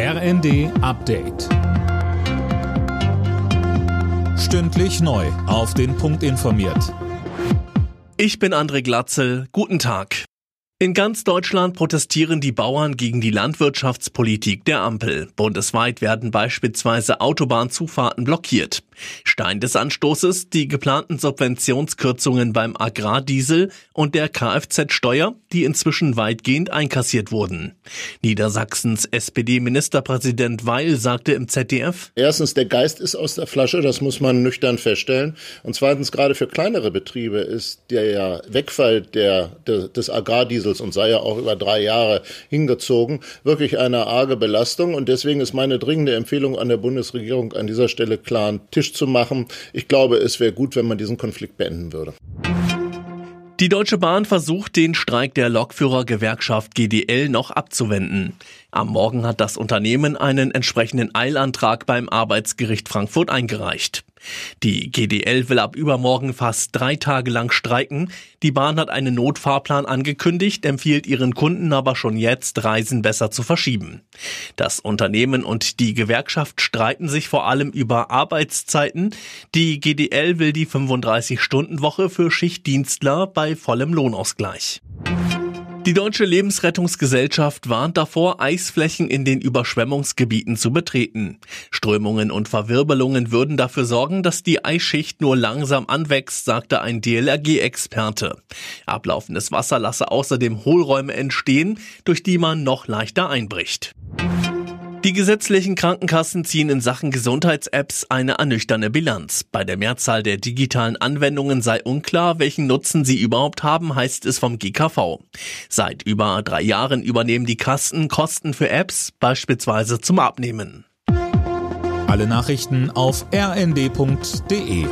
RND Update. Stündlich neu. Auf den Punkt informiert. Ich bin André Glatzel. Guten Tag. In ganz Deutschland protestieren die Bauern gegen die Landwirtschaftspolitik der Ampel. Bundesweit werden beispielsweise Autobahnzufahrten blockiert. Stein des Anstoßes die geplanten Subventionskürzungen beim Agrardiesel und der Kfz-Steuer, die inzwischen weitgehend einkassiert wurden. Niedersachsens SPD-Ministerpräsident Weil sagte im ZDF, Erstens, der Geist ist aus der Flasche, das muss man nüchtern feststellen. Und zweitens, gerade für kleinere Betriebe ist der Wegfall der, der des Agrardiesels Diesels und sei ja auch über drei Jahre hingezogen, wirklich eine arge Belastung. Und deswegen ist meine dringende Empfehlung an der Bundesregierung an dieser Stelle klar einen Tisch zu machen. Ich glaube, es wäre gut, wenn man diesen Konflikt beenden würde. Die Deutsche Bahn versucht, den Streik der Lokführergewerkschaft GDL noch abzuwenden. Am Morgen hat das Unternehmen einen entsprechenden Eilantrag beim Arbeitsgericht Frankfurt eingereicht. Die GDL will ab übermorgen fast drei Tage lang streiken. Die Bahn hat einen Notfahrplan angekündigt, empfiehlt ihren Kunden aber schon jetzt, Reisen besser zu verschieben. Das Unternehmen und die Gewerkschaft streiten sich vor allem über Arbeitszeiten. Die GDL will die 35-Stunden-Woche für Schichtdienstler bei vollem Lohnausgleich. Die Deutsche Lebensrettungsgesellschaft warnt davor, Eisflächen in den Überschwemmungsgebieten zu betreten. Strömungen und Verwirbelungen würden dafür sorgen, dass die Eisschicht nur langsam anwächst, sagte ein DLRG-Experte. Ablaufendes Wasser lasse außerdem Hohlräume entstehen, durch die man noch leichter einbricht. Die gesetzlichen Krankenkassen ziehen in Sachen Gesundheits-Apps eine ernüchternde Bilanz. Bei der Mehrzahl der digitalen Anwendungen sei unklar, welchen Nutzen sie überhaupt haben, heißt es vom GKV. Seit über drei Jahren übernehmen die Kassen Kosten für Apps, beispielsweise zum Abnehmen. Alle Nachrichten auf rnd.de